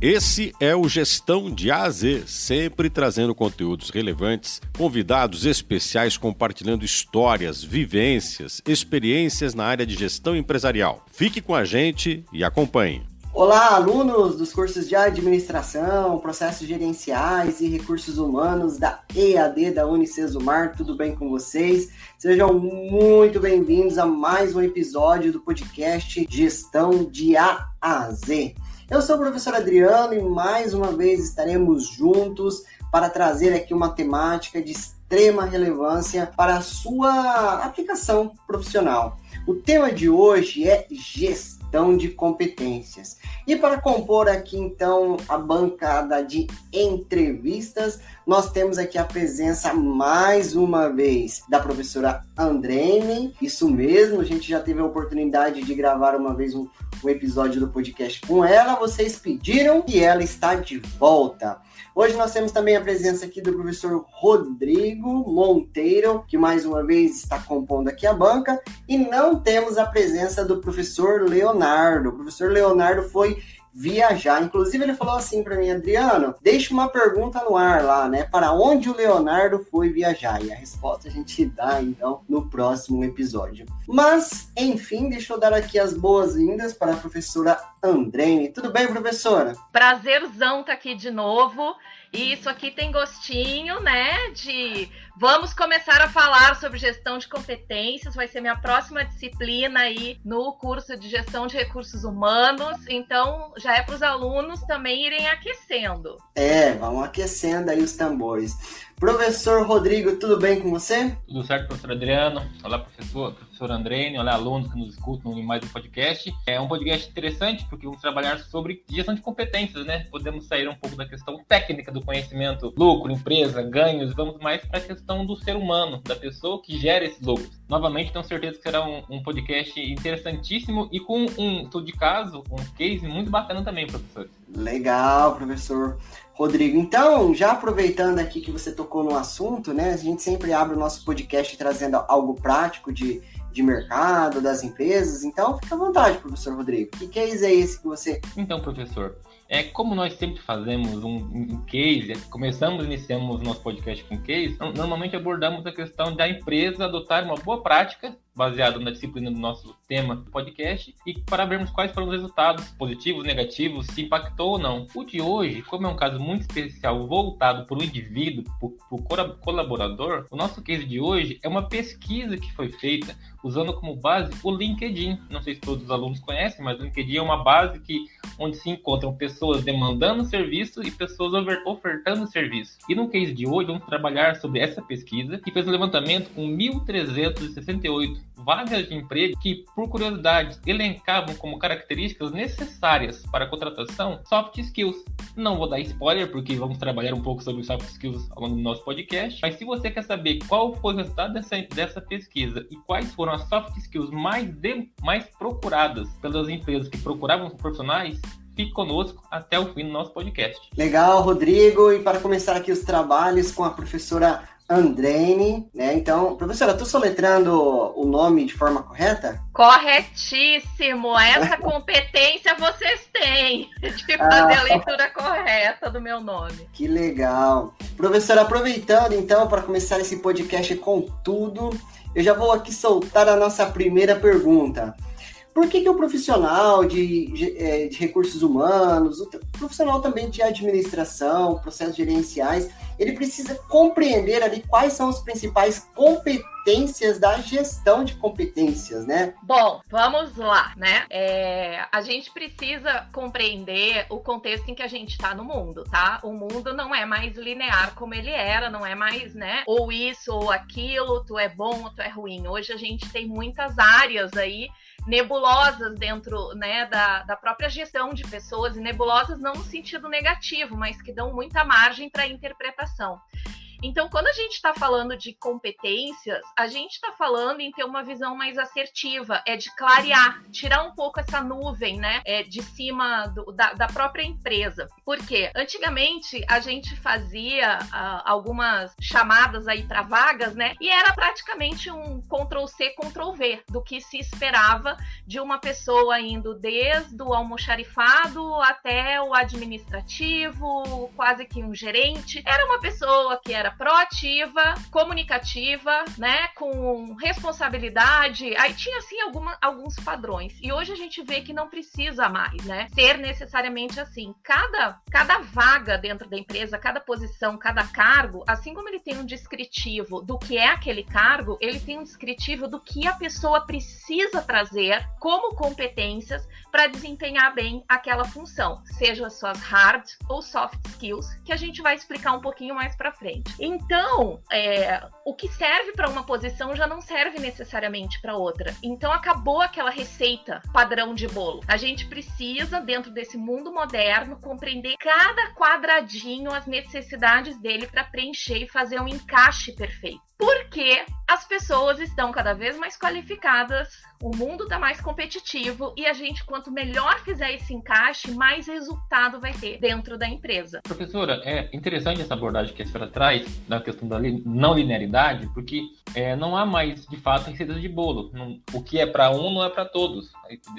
Esse é o Gestão de A a Z, sempre trazendo conteúdos relevantes, convidados especiais compartilhando histórias, vivências, experiências na área de gestão empresarial. Fique com a gente e acompanhe. Olá, alunos dos cursos de administração, processos gerenciais e recursos humanos da EAD da Unicesumar, tudo bem com vocês? Sejam muito bem-vindos a mais um episódio do podcast Gestão de A a Z. Eu sou o professor Adriano e mais uma vez estaremos juntos para trazer aqui uma temática de extrema relevância para a sua aplicação profissional. O tema de hoje é gestão de competências. E para compor aqui então a bancada de entrevistas, nós temos aqui a presença mais uma vez da professora Andrene. Isso mesmo, a gente já teve a oportunidade de gravar uma vez um, um episódio do podcast com ela. Vocês pediram e ela está de volta. Hoje nós temos também a presença aqui do professor Rodrigo Monteiro, que mais uma vez está compondo aqui a banca, e não temos a presença do professor Leonardo. O professor Leonardo foi viajar. Inclusive, ele falou assim para mim, Adriano, deixa uma pergunta no ar lá, né? Para onde o Leonardo foi viajar? E a resposta a gente dá, então, no próximo episódio. Mas, enfim, deixa eu dar aqui as boas-vindas para a professora Andrene. Tudo bem, professora? Prazerzão tá aqui de novo. E isso aqui tem gostinho, né, de vamos começar a falar sobre gestão de competências, vai ser minha próxima disciplina aí no curso de gestão de recursos humanos, então já é para os alunos também irem aquecendo. É, vão aquecendo aí os tambores. Professor Rodrigo, tudo bem com você? Tudo certo, professor Adriano. Olá, professor, professor Andrene. Olá, alunos que nos escutam em mais um podcast. É um podcast interessante porque vamos trabalhar sobre gestão de competências, né? Podemos sair um pouco da questão técnica do conhecimento, lucro, empresa, ganhos, vamos mais para a questão do ser humano, da pessoa que gera esses lucros. Novamente, tenho certeza que será um, um podcast interessantíssimo e com um estudo de caso, um case muito bacana também, professor. Legal, professor. Rodrigo, então, já aproveitando aqui que você tocou no assunto, né? A gente sempre abre o nosso podcast trazendo algo prático de, de mercado, das empresas. Então, fica à vontade, professor Rodrigo. Que case é esse que você. Então, professor, é como nós sempre fazemos um, um case, começamos, iniciamos nosso podcast com case, normalmente abordamos a questão da empresa adotar uma boa prática baseado na disciplina do nosso tema do podcast e para vermos quais foram os resultados positivos, negativos, se impactou ou não. O de hoje, como é um caso muito especial voltado para o indivíduo, para o colaborador, o nosso case de hoje é uma pesquisa que foi feita usando como base o LinkedIn. Não sei se todos os alunos conhecem, mas o LinkedIn é uma base que onde se encontram pessoas demandando serviço e pessoas ofertando serviço. E no case de hoje, vamos trabalhar sobre essa pesquisa que fez um levantamento com 1.368 vagas de emprego que, por curiosidade, elencavam como características necessárias para a contratação soft skills. Não vou dar spoiler, porque vamos trabalhar um pouco sobre soft skills ao longo do nosso podcast, mas se você quer saber qual foi o resultado dessa, dessa pesquisa e quais foram as soft skills mais, de, mais procuradas pelas empresas que procuravam profissionais, fique conosco até o fim do nosso podcast. Legal, Rodrigo. E para começar aqui os trabalhos com a professora Andrene, né? Então, professora, estou soletrando o nome de forma correta? Corretíssimo! Essa competência vocês têm de fazer ah. a leitura correta do meu nome. Que legal! Professora, aproveitando então para começar esse podcast com tudo, eu já vou aqui soltar a nossa primeira pergunta. Por que, que o profissional de, de, é, de recursos humanos, o profissional também de administração, processos gerenciais, ele precisa compreender ali quais são as principais competências da gestão de competências, né? Bom, vamos lá, né? É, a gente precisa compreender o contexto em que a gente está no mundo, tá? O mundo não é mais linear como ele era, não é mais, né? Ou isso ou aquilo, tu é bom ou tu é ruim. Hoje a gente tem muitas áreas aí nebulosas dentro né, da, da própria gestão de pessoas, e nebulosas não no sentido negativo, mas que dão muita margem para interpretação. Então, quando a gente está falando de competências, a gente está falando em ter uma visão mais assertiva, é de clarear, tirar um pouco essa nuvem, né, é, de cima do, da, da, própria empresa. Porque antigamente a gente fazia uh, algumas chamadas aí para vagas, né, e era praticamente um Ctrl C, Ctrl V do que se esperava de uma pessoa indo desde o almoxarifado até o administrativo, quase que um gerente. Era uma pessoa que era proativa, comunicativa, né, com responsabilidade. Aí tinha assim alguma, alguns padrões. E hoje a gente vê que não precisa mais, né, ser necessariamente assim. Cada cada vaga dentro da empresa, cada posição, cada cargo, assim como ele tem um descritivo do que é aquele cargo, ele tem um descritivo do que a pessoa precisa trazer como competências para desempenhar bem aquela função, seja suas hard ou soft skills, que a gente vai explicar um pouquinho mais para frente. Então, é, o que serve para uma posição já não serve necessariamente para outra. Então, acabou aquela receita padrão de bolo. A gente precisa, dentro desse mundo moderno, compreender cada quadradinho, as necessidades dele para preencher e fazer um encaixe perfeito. Porque as pessoas estão cada vez mais qualificadas, o mundo está mais competitivo e a gente, quanto melhor fizer esse encaixe, mais resultado vai ter dentro da empresa. Professora, é interessante essa abordagem que a senhora traz na questão da não linearidade, porque é, não há mais, de fato, receitas de bolo. Não, o que é para um não é para todos.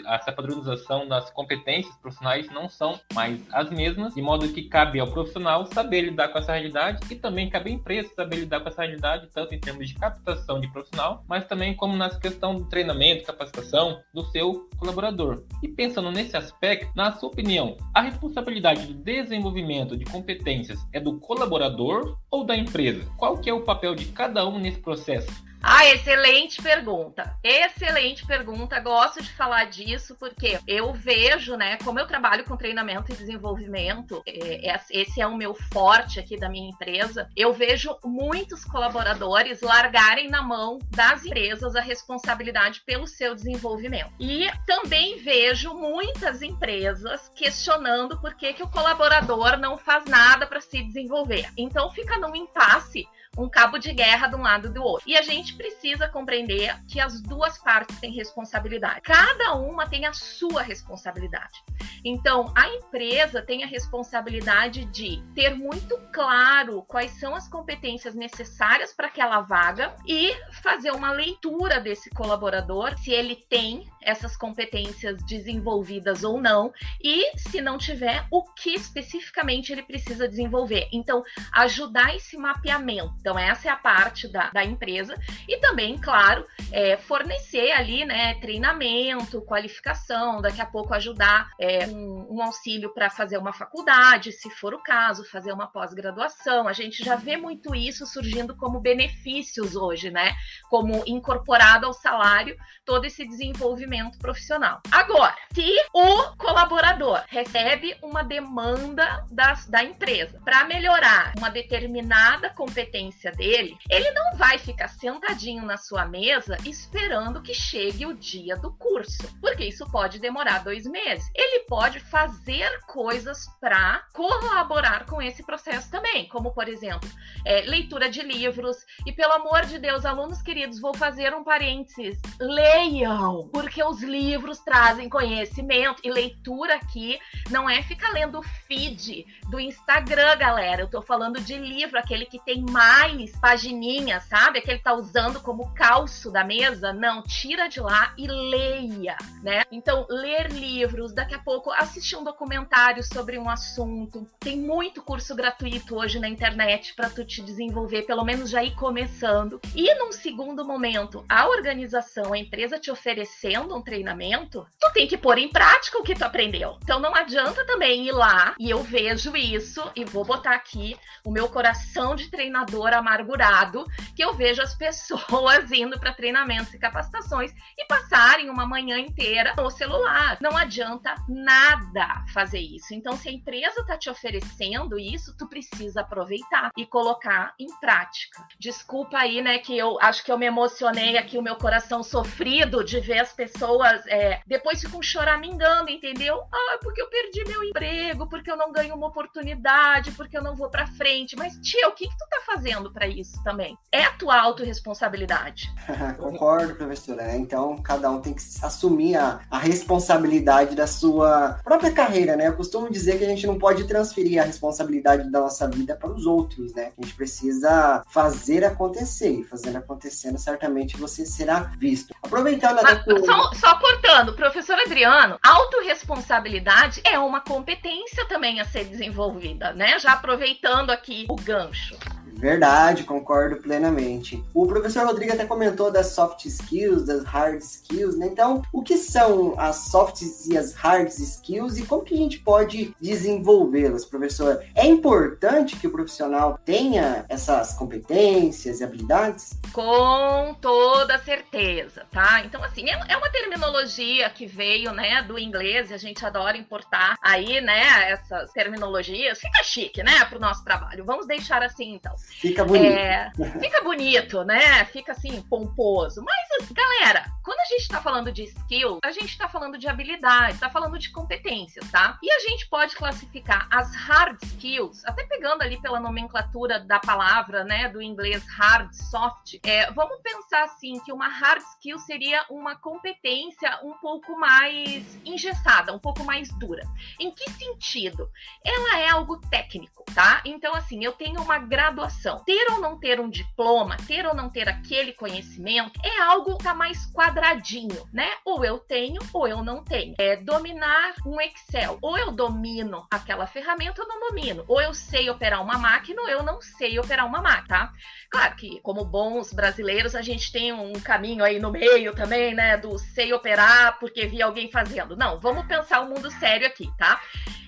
Essa padronização das competências profissionais não são mais as mesmas, de modo que cabe ao profissional saber lidar com essa realidade e também cabe à empresa saber lidar com essa realidade, tanto em termos de captação de profissional, mas também como na questão do treinamento, capacitação do seu colaborador. E pensando nesse aspecto, na sua opinião, a responsabilidade do desenvolvimento de competências é do colaborador ou da empresa? Qual que é o papel de cada um nesse processo? Ah, excelente pergunta. Excelente pergunta. Gosto de falar disso porque eu vejo, né, como eu trabalho com treinamento e desenvolvimento, é, é, esse é o meu forte aqui da minha empresa. Eu vejo muitos colaboradores largarem na mão das empresas a responsabilidade pelo seu desenvolvimento. E também vejo muitas empresas questionando por que, que o colaborador não faz nada para se desenvolver. Então fica num impasse um cabo de guerra de um lado e do outro. E a gente precisa compreender que as duas partes têm responsabilidade. Cada uma tem a sua responsabilidade. Então, a empresa tem a responsabilidade de ter muito claro quais são as competências necessárias para aquela vaga e fazer uma leitura desse colaborador, se ele tem essas competências desenvolvidas ou não, e se não tiver, o que especificamente ele precisa desenvolver. Então, ajudar esse mapeamento. Então, essa é a parte da, da empresa, e também, claro, é, fornecer ali, né, treinamento, qualificação, daqui a pouco ajudar é, um, um auxílio para fazer uma faculdade, se for o caso, fazer uma pós-graduação. A gente já vê muito isso surgindo como benefícios hoje, né? Como incorporado ao salário todo esse desenvolvimento profissional. Agora, se o colaborador recebe uma demanda das, da empresa para melhorar uma determinada competência dele, ele não vai ficar sentadinho na sua mesa esperando que chegue o dia do curso, porque isso pode demorar dois meses. Ele pode fazer coisas para colaborar com esse processo também, como por exemplo, é, leitura de livros. E pelo amor de Deus, alunos queridos, vou fazer um parênteses: leiam, porque os livros trazem conhecimento e leitura aqui não é ficar lendo o feed do Instagram, galera. Eu tô falando de livro, aquele que tem mais pagininhas, sabe? Aquele que tá usando como calço da mesa. Não, tira de lá e leia, né? Então, ler livros, daqui a pouco assistir um documentário sobre um assunto. Tem muito curso gratuito hoje na internet para tu te desenvolver, pelo menos já ir começando. E num segundo momento, a organização, a empresa te oferecendo um treinamento, tu tem que pôr em prática o que tu aprendeu. Então não adianta também ir lá e eu vejo isso e vou botar aqui o meu coração de treinador amargurado, que eu vejo as pessoas indo para treinamentos e capacitações e passarem uma manhã inteira no celular. Não adianta nada fazer isso. Então se a empresa está te oferecendo isso, tu precisa aproveitar e colocar em prática. Desculpa aí, né, que eu acho que eu me emocionei aqui o meu coração sofrido de ver as pessoas pessoas é, depois ficam choramingando, entendeu? Ah, porque eu perdi meu emprego, porque eu não ganho uma oportunidade, porque eu não vou para frente. Mas, tia, o que, que tu tá fazendo para isso também? É a tua autorresponsabilidade. Concordo, professora. Né? Então, cada um tem que assumir a, a responsabilidade da sua própria carreira, né? Eu costumo dizer que a gente não pode transferir a responsabilidade da nossa vida para os outros, né? A gente precisa fazer acontecer. E fazendo acontecendo, certamente você será visto. Aproveitando até que... só, só cortando, professor Adriano, autorresponsabilidade é uma competência também a ser desenvolvida, né? Já aproveitando aqui o gancho. Verdade, concordo plenamente. O professor Rodrigo até comentou das soft skills, das hard skills, né? Então, o que são as soft e as hard skills e como que a gente pode desenvolvê-las, professor? É importante que o profissional tenha essas competências e habilidades? Com toda certeza, tá? Então, assim, é, é uma terminologia que veio, né, do inglês, e a gente adora importar aí, né, essas terminologias. Fica chique, né, para o nosso trabalho. Vamos deixar assim, então. Fica bonito. É, fica bonito, né? Fica assim, pomposo. Mas, galera, quando a gente está falando de skill, a gente está falando de habilidade, está falando de competências, tá? E a gente pode classificar as hard skills, até pegando ali pela nomenclatura da palavra, né, do inglês hard, soft. É, vamos pensar assim que uma hard skill seria uma competência um pouco mais engessada, um pouco mais dura. Em que sentido? Ela é algo técnico, tá? Então, assim, eu tenho uma graduação graduação. Ter ou não ter um diploma, ter ou não ter aquele conhecimento, é algo que tá mais quadradinho, né? Ou eu tenho ou eu não tenho. É dominar um Excel. Ou eu domino aquela ferramenta ou não domino. Ou eu sei operar uma máquina ou eu não sei operar uma máquina, tá? Claro que, como bons brasileiros, a gente tem um caminho aí no meio também, né? Do sei operar porque vi alguém fazendo. Não, vamos pensar o um mundo sério aqui, tá?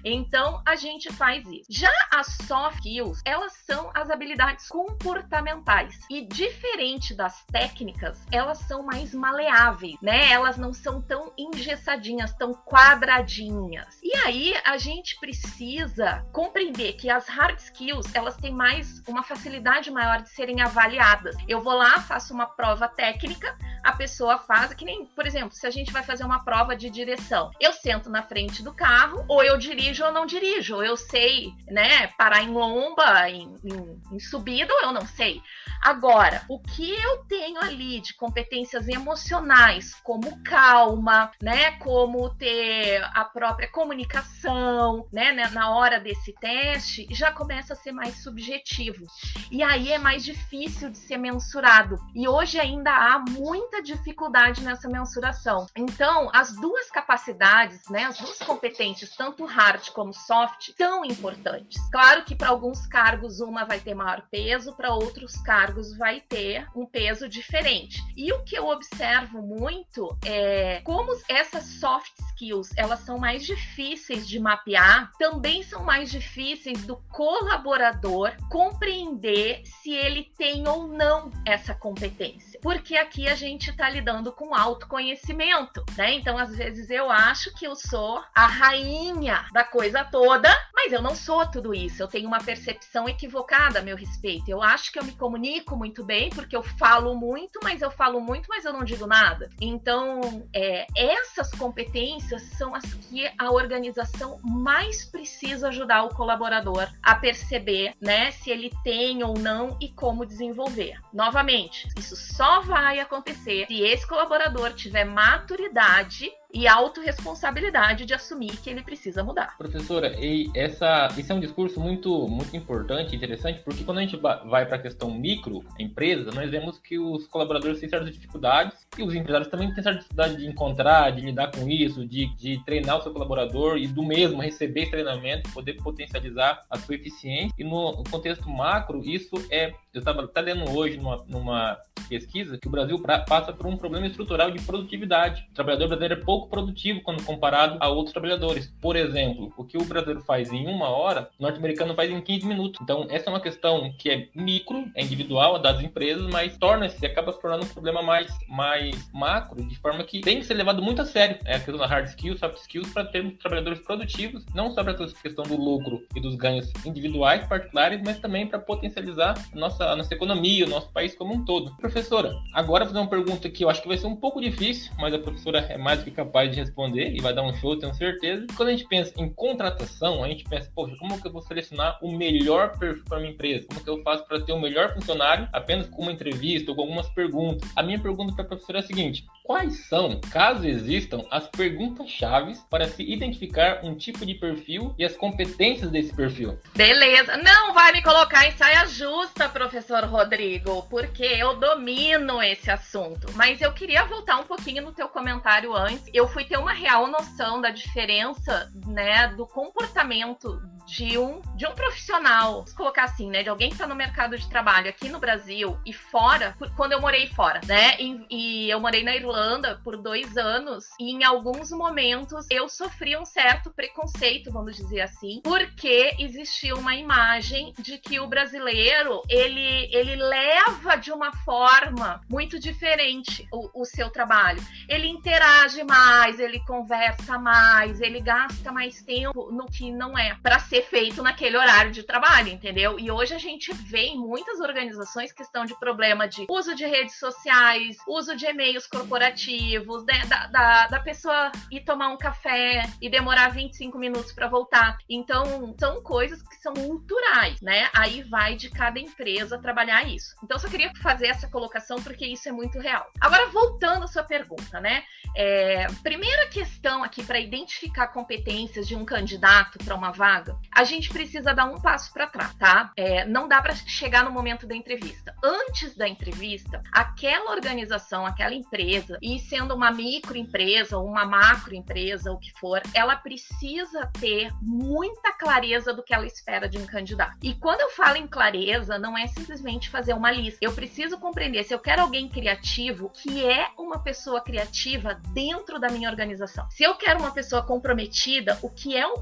Então, a gente faz isso. Já as soft skills, elas são as habilidades comportamentais. E diferente das técnicas, elas são mais maleáveis, né? Elas não são tão engessadinhas, tão quadradinhas. E aí, a gente precisa compreender que as hard skills, elas têm mais uma facilidade maior de serem avaliadas. Eu vou lá, faço uma prova técnica, a pessoa faz, que nem, por exemplo, se a gente vai fazer uma prova de direção, eu sento na frente do carro, ou eu dirijo ou não dirijo, eu sei, né, parar em lomba, em, em, em subida, ou eu não sei. Agora, o que eu tenho ali de competências emocionais, como calma, né, como ter a própria comunicação, né, né na hora desse teste, já começa a ser mais subjetivo. E aí é mais difícil de ser mensurado. E hoje ainda há muita dificuldade nessa mensuração. Então, as duas capacidades, né, as duas competências, tanto hard como soft, são importantes. Claro que para alguns cargos uma vai ter maior peso, para outros cargos vai ter um peso diferente. E o que eu observo muito é como essas soft skills, elas são mais difíceis de mapear, também são mais difíceis do colaborador compreender se ele tem ou não essa competência. Porque aqui a gente está lidando com autoconhecimento, né? Então, às vezes eu acho que eu sou a rainha da coisa toda, mas eu não sou tudo isso. Eu tenho uma percepção equivocada meu respeito. Eu acho que eu me comunico muito bem porque eu falo muito, mas eu falo muito, mas eu não digo nada. Então, é, essas competências são as que a organização mais precisa ajudar o colaborador a perceber, né, se ele tem ou não e como desenvolver. Novamente, isso só vai acontecer se esse colaborador tiver maturidade e autorresponsabilidade de assumir que ele precisa mudar. Professora, e essa, esse é um discurso muito, muito importante, interessante, porque quando a gente vai para a questão micro, empresa, nós vemos que os colaboradores têm certas dificuldades e os empresários também têm certa dificuldade de encontrar, de lidar com isso, de, de treinar o seu colaborador e do mesmo receber esse treinamento, poder potencializar a sua eficiência. E no contexto macro, isso é. Eu estava até lendo hoje numa, numa pesquisa que o Brasil pra, passa por um problema estrutural de produtividade. O trabalhador brasileiro é pouco pouco produtivo quando comparado a outros trabalhadores. Por exemplo, o que o brasileiro faz em uma hora, o norte-americano faz em 15 minutos. Então, essa é uma questão que é micro, é individual, é das empresas, mas torna-se, acaba se tornando um problema mais, mais macro, de forma que tem que ser levado muito a sério. É a questão da hard skills, soft skills, para termos trabalhadores produtivos, não só para essa questão do lucro e dos ganhos individuais, particulares, mas também para potencializar a nossa, a nossa economia, o nosso país como um todo. Professora, agora vou fazer uma pergunta que eu acho que vai ser um pouco difícil, mas a professora é mais do que capaz de responder e vai dar um show, tenho certeza. Quando a gente pensa em contratação, a gente pensa, poxa, como que eu vou selecionar o melhor perfil para minha empresa? Como que eu faço para ter o melhor funcionário apenas com uma entrevista ou com algumas perguntas? A minha pergunta para a professora é a seguinte: quais são, caso existam, as perguntas-chave para se identificar um tipo de perfil e as competências desse perfil? Beleza. Não vai me colocar em saia justa, professor Rodrigo, porque eu domino esse assunto. Mas eu queria voltar um pouquinho no teu comentário antes. Eu fui ter uma real noção da diferença, né, do comportamento de um, de um profissional, vamos colocar assim, né, de alguém que está no mercado de trabalho aqui no Brasil e fora, quando eu morei fora, né, e, e eu morei na Irlanda por dois anos e em alguns momentos eu sofri um certo preconceito, vamos dizer assim, porque existia uma imagem de que o brasileiro ele, ele leva de uma forma muito diferente o, o seu trabalho. Ele interage mais, ele conversa mais, ele gasta mais tempo no que não é para ser feito naquele horário de trabalho, entendeu? E hoje a gente vê em muitas organizações questão de problema de uso de redes sociais, uso de e-mails corporativos, né, da, da, da pessoa ir tomar um café e demorar 25 minutos para voltar. Então, são coisas que são culturais, né? Aí vai de cada empresa trabalhar isso. Então, só queria fazer essa colocação porque isso é muito real. Agora, voltando à sua pergunta, né? É, primeira questão aqui para identificar competências de um candidato para uma vaga, a gente precisa dar um passo para trás, tá? É, não dá para chegar no momento da entrevista. Antes da entrevista, aquela organização, aquela empresa, e sendo uma microempresa ou uma macroempresa, o que for, ela precisa ter muita clareza do que ela espera de um candidato. E quando eu falo em clareza, não é simplesmente fazer uma lista. Eu preciso compreender se eu quero alguém criativo, que é uma pessoa criativa dentro da minha organização. Se eu quero uma pessoa comprometida, o que é um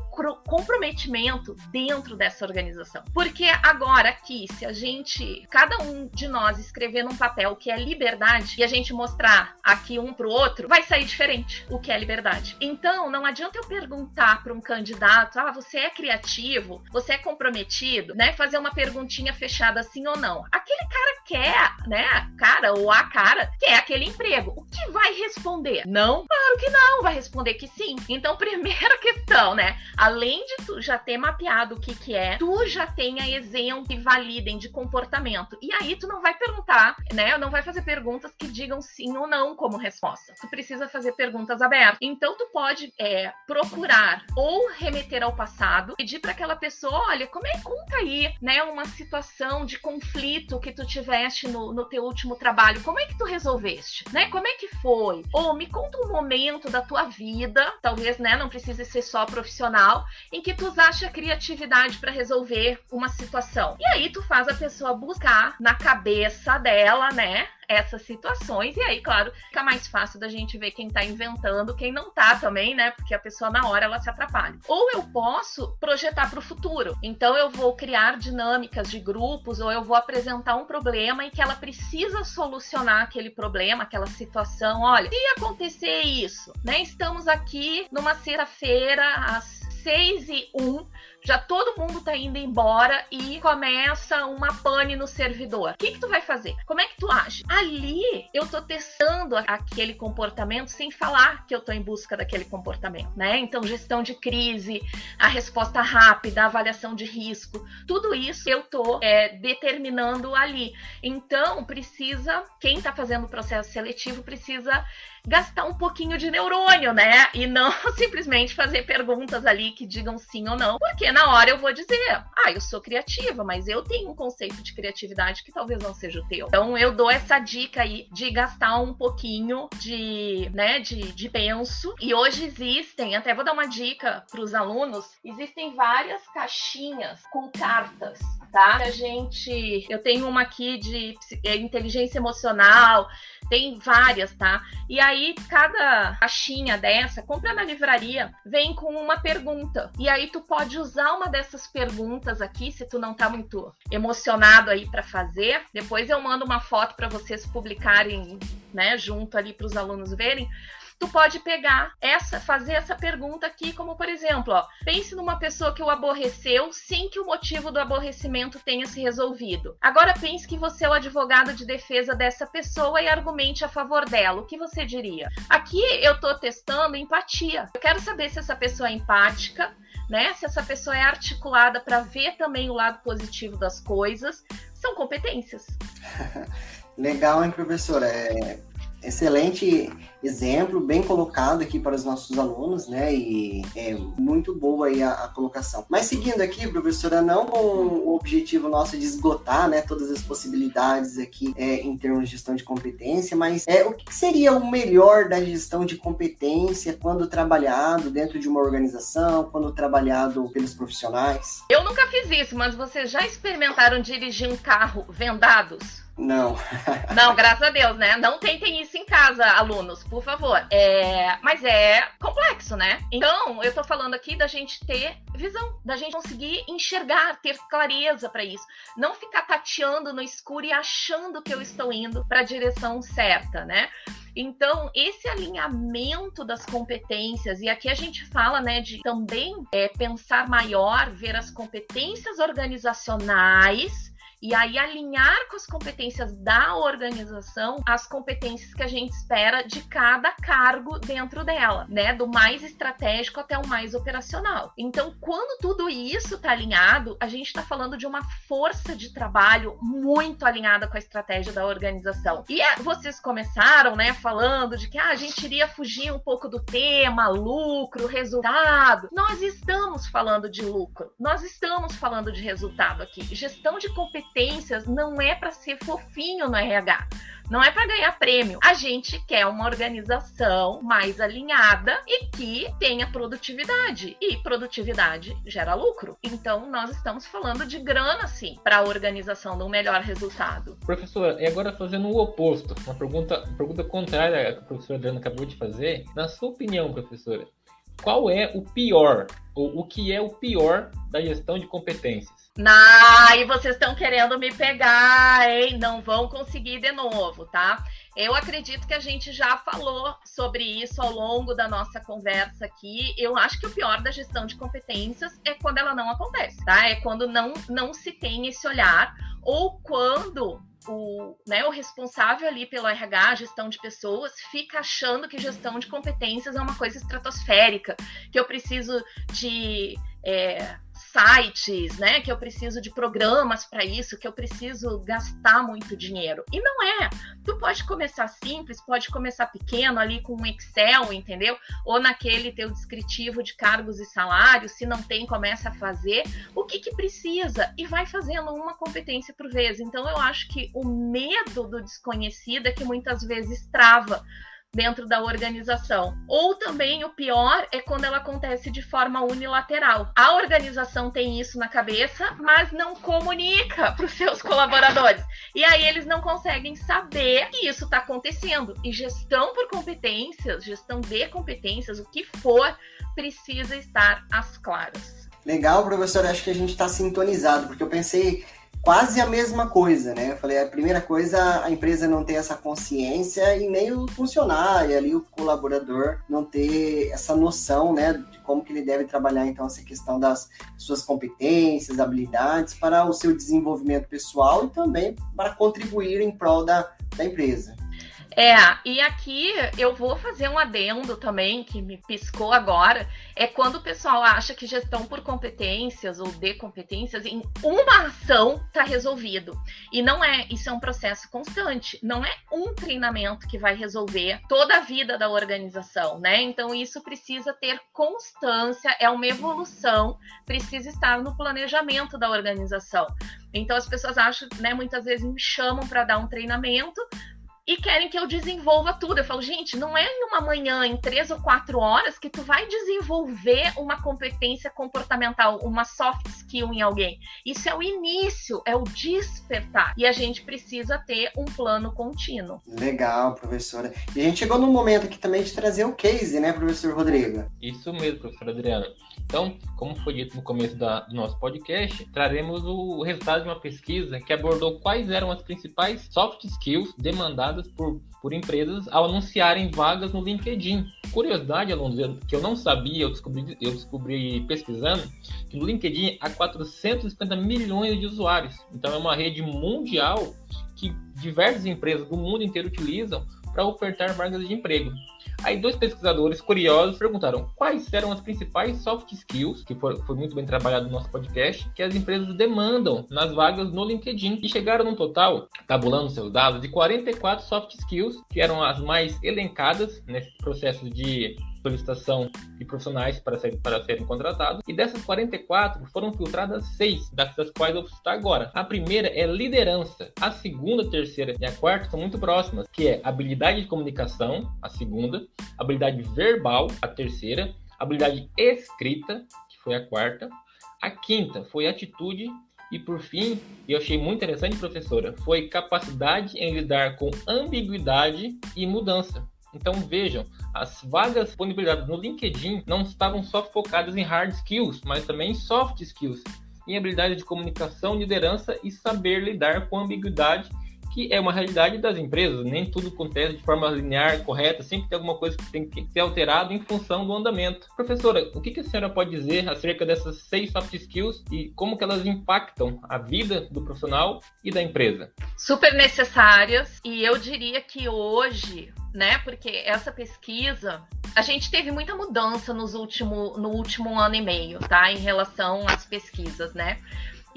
comprometimento dentro dessa organização? Porque agora aqui, se a gente, cada um de nós escrever num papel que é liberdade e a gente mostrar aqui um pro outro, vai sair diferente o que é liberdade. Então, não adianta eu perguntar para um candidato, ah, você é criativo, você é comprometido, né? Fazer uma perguntinha fechada sim ou não. Aquele cara quer, né? Cara ou a cara quer aquele emprego. O que vai responder? Não? Claro que não, vai responder que sim. Então, primeira questão, né? Além de tu já ter mapeado o que que é, tu já tenha exemplo que validem de comportamento. E aí tu não vai perguntar, né? Não vai fazer perguntas que digam sim ou não como resposta. Tu precisa fazer perguntas abertas. Então, tu pode é, procurar ou remeter ao passado, pedir para aquela pessoa, olha, como é conta aí, né? Uma situação de conflito que tu tiveste no, no teu último trabalho. Como é que tu resolveste, né? Como é que foi? Ou me conta um momento da tua vida, talvez, né, não precise ser só profissional, em que tu usaste a criatividade para resolver uma situação. E aí tu faz a pessoa buscar na cabeça dela, né, essas situações. E aí, claro, fica mais fácil da gente ver quem tá inventando, quem não tá também, né? Porque a pessoa na hora ela se atrapalha. Ou eu posso projetar para o futuro. Então eu vou criar dinâmicas de grupos ou eu vou apresentar um problema em que ela precisa solucionar aquele problema, aquela situação. Olha, se acontecer isso, né? Estamos aqui numa sexta-feira às 6 e 1 já todo mundo tá indo embora e começa uma pane no servidor. O que que tu vai fazer? Como é que tu age? Ali eu tô testando aquele comportamento sem falar que eu tô em busca daquele comportamento, né? Então, gestão de crise, a resposta rápida, a avaliação de risco, tudo isso eu tô é, determinando ali. Então, precisa, quem tá fazendo o processo seletivo precisa gastar um pouquinho de neurônio, né? E não simplesmente fazer perguntas ali que digam sim ou não, porque na hora eu vou dizer, ah, eu sou criativa, mas eu tenho um conceito de criatividade que talvez não seja o teu. Então eu dou essa dica aí de gastar um pouquinho de, né, de, de penso. E hoje existem, até vou dar uma dica para os alunos, existem várias caixinhas com cartas tá? A gente, eu tenho uma aqui de é, inteligência emocional, Tem várias, tá? E aí, cada caixinha dessa, compra na livraria, vem com uma pergunta. E aí, tu pode usar uma dessas perguntas aqui, se tu não tá muito emocionado aí para fazer. Depois eu mando uma foto para vocês publicarem, né, junto ali para os alunos verem tu pode pegar essa, fazer essa pergunta aqui, como por exemplo, ó, pense numa pessoa que o aborreceu sem que o motivo do aborrecimento tenha se resolvido. Agora pense que você é o advogado de defesa dessa pessoa e argumente a favor dela. O que você diria? Aqui eu estou testando empatia. Eu quero saber se essa pessoa é empática, né? Se essa pessoa é articulada para ver também o lado positivo das coisas. São competências. Legal, hein, professora? É, excelente exemplo, bem colocado aqui para os nossos alunos, né? E é muito boa aí a, a, colocação. Mas seguindo aqui, professora, não com o objetivo nosso de esgotar, né, todas as possibilidades aqui é, em termos de gestão de competência, mas é o que seria o melhor da gestão de competência quando trabalhado dentro de uma organização, quando trabalhado pelos profissionais? Eu nunca fiz isso, mas vocês já experimentaram dirigir um carro vendados? Não. Não, graças a Deus, né? Não tentem isso em casa, alunos, por favor. É, mas é complexo, né? Então, eu tô falando aqui da gente ter visão, da gente conseguir enxergar, ter clareza para isso, não ficar tateando no escuro e achando que eu estou indo para a direção certa, né? Então, esse alinhamento das competências, e aqui a gente fala, né, de também é, pensar maior, ver as competências organizacionais e aí alinhar com as competências da organização as competências que a gente espera de cada cargo dentro dela, né? Do mais estratégico até o mais operacional. Então, quando tudo isso está alinhado, a gente está falando de uma força de trabalho muito alinhada com a estratégia da organização. E é, vocês começaram, né, falando de que ah, a gente iria fugir um pouco do tema, lucro, resultado. Nós estamos falando de lucro, nós estamos falando de resultado aqui. Gestão de competências competências não é para ser fofinho no RH. Não é para ganhar prêmio. A gente quer uma organização mais alinhada e que tenha produtividade. E produtividade gera lucro. Então, nós estamos falando de grana, sim, para a organização do melhor resultado. Professora, e agora fazendo o oposto, uma pergunta, pergunta contrária que a professora Adriana acabou de fazer. Na sua opinião, professora, qual é o pior, ou o que é o pior da gestão de competências? Ah, e vocês estão querendo me pegar, hein? Não vão conseguir de novo, tá? Eu acredito que a gente já falou sobre isso ao longo da nossa conversa aqui. Eu acho que o pior da gestão de competências é quando ela não acontece, tá? É quando não, não se tem esse olhar ou quando o, né, o responsável ali pelo RH, gestão de pessoas, fica achando que gestão de competências é uma coisa estratosférica, que eu preciso de é, sites, né? Que eu preciso de programas para isso, que eu preciso gastar muito dinheiro. E não é. Tu pode começar simples, pode começar pequeno ali com um Excel, entendeu? Ou naquele teu descritivo de cargos e salários, se não tem, começa a fazer o que que precisa e vai fazendo uma competência por vez. Então eu acho que o medo do desconhecido é que muitas vezes trava dentro da organização. Ou também o pior é quando ela acontece de forma unilateral. A organização tem isso na cabeça, mas não comunica para os seus colaboradores. E aí eles não conseguem saber que isso está acontecendo. E gestão por competências, gestão de competências, o que for, precisa estar às claras. Legal, professor. Acho que a gente está sintonizado, porque eu pensei quase a mesma coisa, né? Eu falei, a primeira coisa, a empresa não ter essa consciência e nem o funcionário ali, o colaborador, não ter essa noção, né, de como que ele deve trabalhar, então, essa questão das suas competências, habilidades para o seu desenvolvimento pessoal e também para contribuir em prol da, da empresa. É, e aqui eu vou fazer um adendo também, que me piscou agora, é quando o pessoal acha que gestão por competências ou de competências em uma ação está resolvido. E não é, isso é um processo constante, não é um treinamento que vai resolver toda a vida da organização, né? Então isso precisa ter constância, é uma evolução, precisa estar no planejamento da organização. Então as pessoas acham, né, muitas vezes me chamam para dar um treinamento, e querem que eu desenvolva tudo. Eu falo, gente, não é em uma manhã, em três ou quatro horas, que tu vai desenvolver uma competência comportamental, uma soft skill em alguém. Isso é o início, é o despertar. E a gente precisa ter um plano contínuo. Legal, professora. E a gente chegou num momento aqui também de trazer o case, né, professor Rodrigo? Isso mesmo, professor Adriano. Então, como foi dito no começo da, do nosso podcast, traremos o resultado de uma pesquisa que abordou quais eram as principais soft skills demandadas por, por empresas ao anunciarem vagas no LinkedIn. Curiosidade, alunos, que eu não sabia, eu descobri, eu descobri pesquisando, que no LinkedIn há 450 milhões de usuários. Então, é uma rede mundial que diversas empresas do mundo inteiro utilizam para ofertar vagas de emprego. Aí dois pesquisadores curiosos perguntaram quais eram as principais soft skills, que foi, foi muito bem trabalhado no nosso podcast, que as empresas demandam nas vagas no LinkedIn. E chegaram num total, tabulando seus dados, de 44 soft skills, que eram as mais elencadas nesse processo de solicitação de profissionais para, ser, para serem contratados. E dessas 44, foram filtradas seis, das quais eu vou citar agora. A primeira é liderança. A segunda, a terceira e a quarta são muito próximas, que é habilidade de comunicação, a segunda, habilidade verbal, a terceira, habilidade escrita, que foi a quarta. A quinta foi atitude e por fim, e eu achei muito interessante, professora, foi capacidade em lidar com ambiguidade e mudança. Então vejam, as vagas disponibilizadas no LinkedIn não estavam só focadas em hard skills, mas também em soft skills, em habilidade de comunicação, liderança e saber lidar com ambiguidade que é uma realidade das empresas, nem tudo acontece de forma linear, correta, sempre tem alguma coisa que tem que ser alterado em função do andamento. Professora, o que a senhora pode dizer acerca dessas seis soft skills e como que elas impactam a vida do profissional e da empresa? Super necessárias e eu diria que hoje, né, porque essa pesquisa a gente teve muita mudança nos último, no último ano e meio, tá? Em relação às pesquisas, né?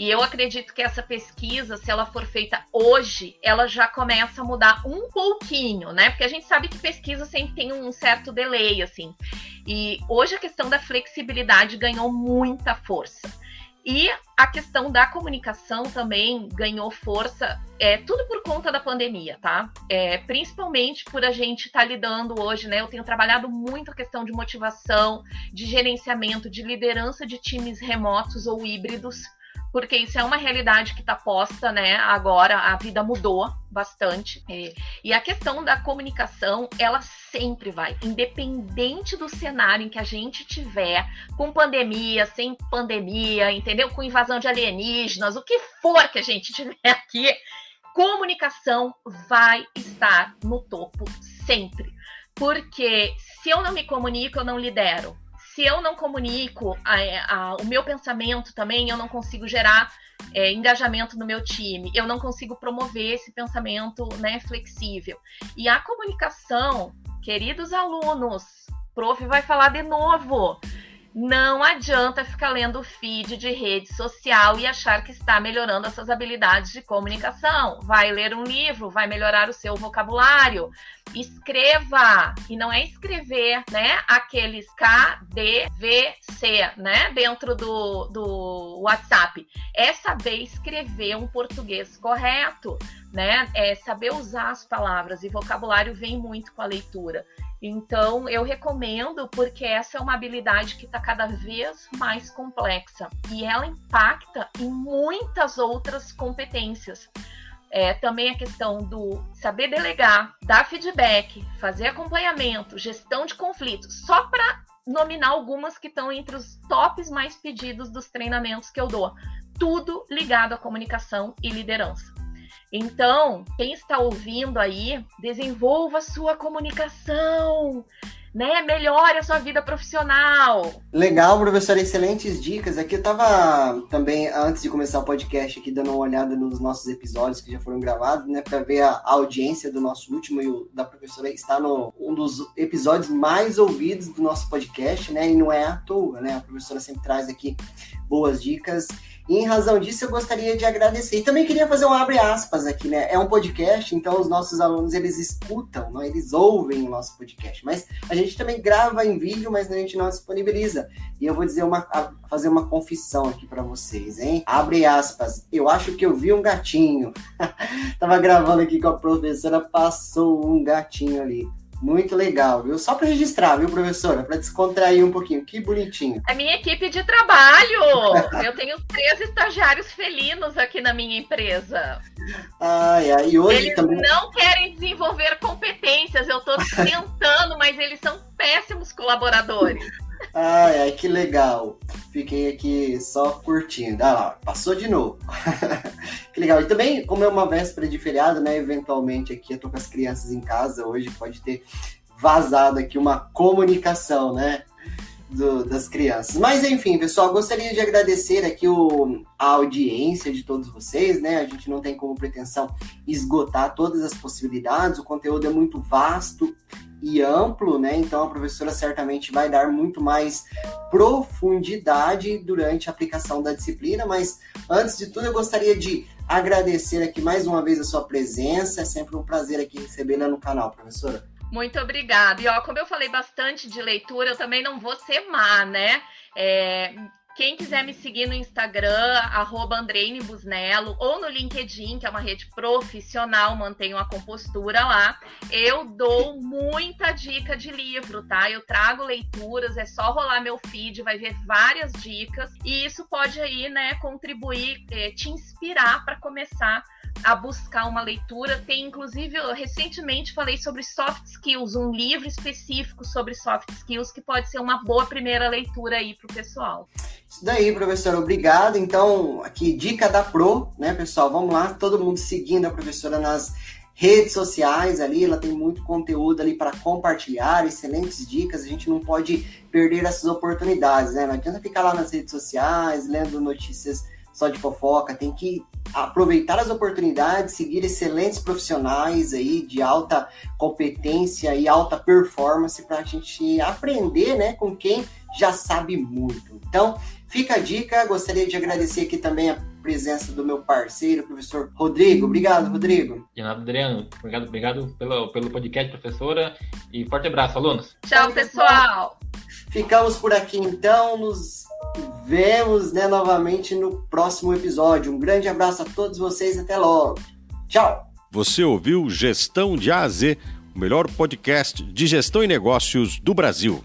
E eu acredito que essa pesquisa, se ela for feita hoje, ela já começa a mudar um pouquinho, né? Porque a gente sabe que pesquisa sempre tem um certo delay, assim. E hoje a questão da flexibilidade ganhou muita força. E a questão da comunicação também ganhou força, é tudo por conta da pandemia, tá? É, principalmente por a gente estar tá lidando hoje, né? Eu tenho trabalhado muito a questão de motivação, de gerenciamento, de liderança de times remotos ou híbridos porque isso é uma realidade que está posta, né? Agora a vida mudou bastante. E, e, a questão da comunicação, ela sempre vai, independente do cenário em que a gente tiver, com pandemia, sem pandemia, entendeu? Com invasão de alienígenas, o que for que a gente tiver aqui, comunicação vai estar no topo sempre. Porque se eu não me comunico, eu não lidero se eu não comunico a, a, o meu pensamento também, eu não consigo gerar é, engajamento no meu time, eu não consigo promover esse pensamento né, flexível. E a comunicação, queridos alunos, prof vai falar de novo. Não adianta ficar lendo feed de rede social e achar que está melhorando as suas habilidades de comunicação. Vai ler um livro, vai melhorar o seu vocabulário. Escreva, e não é escrever, né, aqueles K, D, V, C, né, dentro do, do WhatsApp. É saber escrever um português correto, né, é saber usar as palavras, e vocabulário vem muito com a leitura. Então, eu recomendo porque essa é uma habilidade que está cada vez mais complexa e ela impacta em muitas outras competências. É, também a questão do saber delegar, dar feedback, fazer acompanhamento, gestão de conflitos, só para nominar algumas que estão entre os tops mais pedidos dos treinamentos que eu dou. Tudo ligado à comunicação e liderança. Então, quem está ouvindo aí, desenvolva sua comunicação, né? Melhore a sua vida profissional. Legal, professor, excelentes dicas. Aqui eu estava também, antes de começar o podcast, aqui dando uma olhada nos nossos episódios que já foram gravados, né? Para ver a audiência do nosso último e o da professora está no um dos episódios mais ouvidos do nosso podcast, né? E não é à toa, né? A professora sempre traz aqui boas dicas. E em razão disso, eu gostaria de agradecer. E também queria fazer um abre aspas aqui, né? É um podcast, então os nossos alunos, eles escutam, não? eles ouvem o nosso podcast. Mas a gente também grava em vídeo, mas a gente não disponibiliza. E eu vou dizer uma, fazer uma confissão aqui para vocês, hein? Abre aspas. Eu acho que eu vi um gatinho. Tava gravando aqui com a professora, passou um gatinho ali. Muito legal, viu? Só para registrar, viu, professora? Para descontrair um pouquinho. Que bonitinho. A minha equipe de trabalho. Eu tenho três estagiários felinos aqui na minha empresa. Ai, ai, e hoje eles também. não querem desenvolver competências. Eu estou tentando, mas eles são péssimos colaboradores. Ai, ai, que legal. Fiquei aqui só curtindo. Ah lá, passou de novo. que legal. E também, como é uma véspera de feriado, né? Eventualmente aqui eu tô com as crianças em casa hoje, pode ter vazado aqui uma comunicação, né? Do, das crianças. Mas enfim, pessoal, gostaria de agradecer aqui o, a audiência de todos vocês, né? A gente não tem como pretensão esgotar todas as possibilidades, o conteúdo é muito vasto e amplo, né? Então a professora certamente vai dar muito mais profundidade durante a aplicação da disciplina, mas antes de tudo eu gostaria de agradecer aqui mais uma vez a sua presença, é sempre um prazer aqui recebê-la no canal, professora. Muito obrigada. E ó, como eu falei bastante de leitura, eu também não vou ser má, né? É, quem quiser me seguir no Instagram, arroba Busnello, ou no LinkedIn, que é uma rede profissional, mantenho a compostura lá, eu dou muita dica de livro, tá? Eu trago leituras, é só rolar meu feed, vai ver várias dicas, e isso pode aí, né, contribuir, eh, te inspirar para começar a buscar uma leitura. Tem, inclusive, eu recentemente falei sobre soft skills, um livro específico sobre soft skills que pode ser uma boa primeira leitura aí para o pessoal. Isso daí, professora, obrigado. Então, aqui, dica da Pro, né, pessoal? Vamos lá, todo mundo seguindo a professora nas redes sociais ali, ela tem muito conteúdo ali para compartilhar, excelentes dicas, a gente não pode perder essas oportunidades, né? Não adianta ficar lá nas redes sociais, lendo notícias só de fofoca, tem que aproveitar as oportunidades, seguir excelentes profissionais aí de alta competência e alta performance para a gente aprender, né, com quem já sabe muito. Então, fica a dica. Gostaria de agradecer aqui também a presença do meu parceiro, professor Rodrigo. Obrigado, Rodrigo. De nada, Adriano. Obrigado, obrigado pelo, pelo podcast, professora. E forte abraço, alunos. Tchau, pessoal. Ficamos por aqui então. Nos vemos né, novamente no próximo episódio. Um grande abraço a todos vocês. Até logo. Tchau. Você ouviu Gestão de A a Z, o melhor podcast de gestão e negócios do Brasil.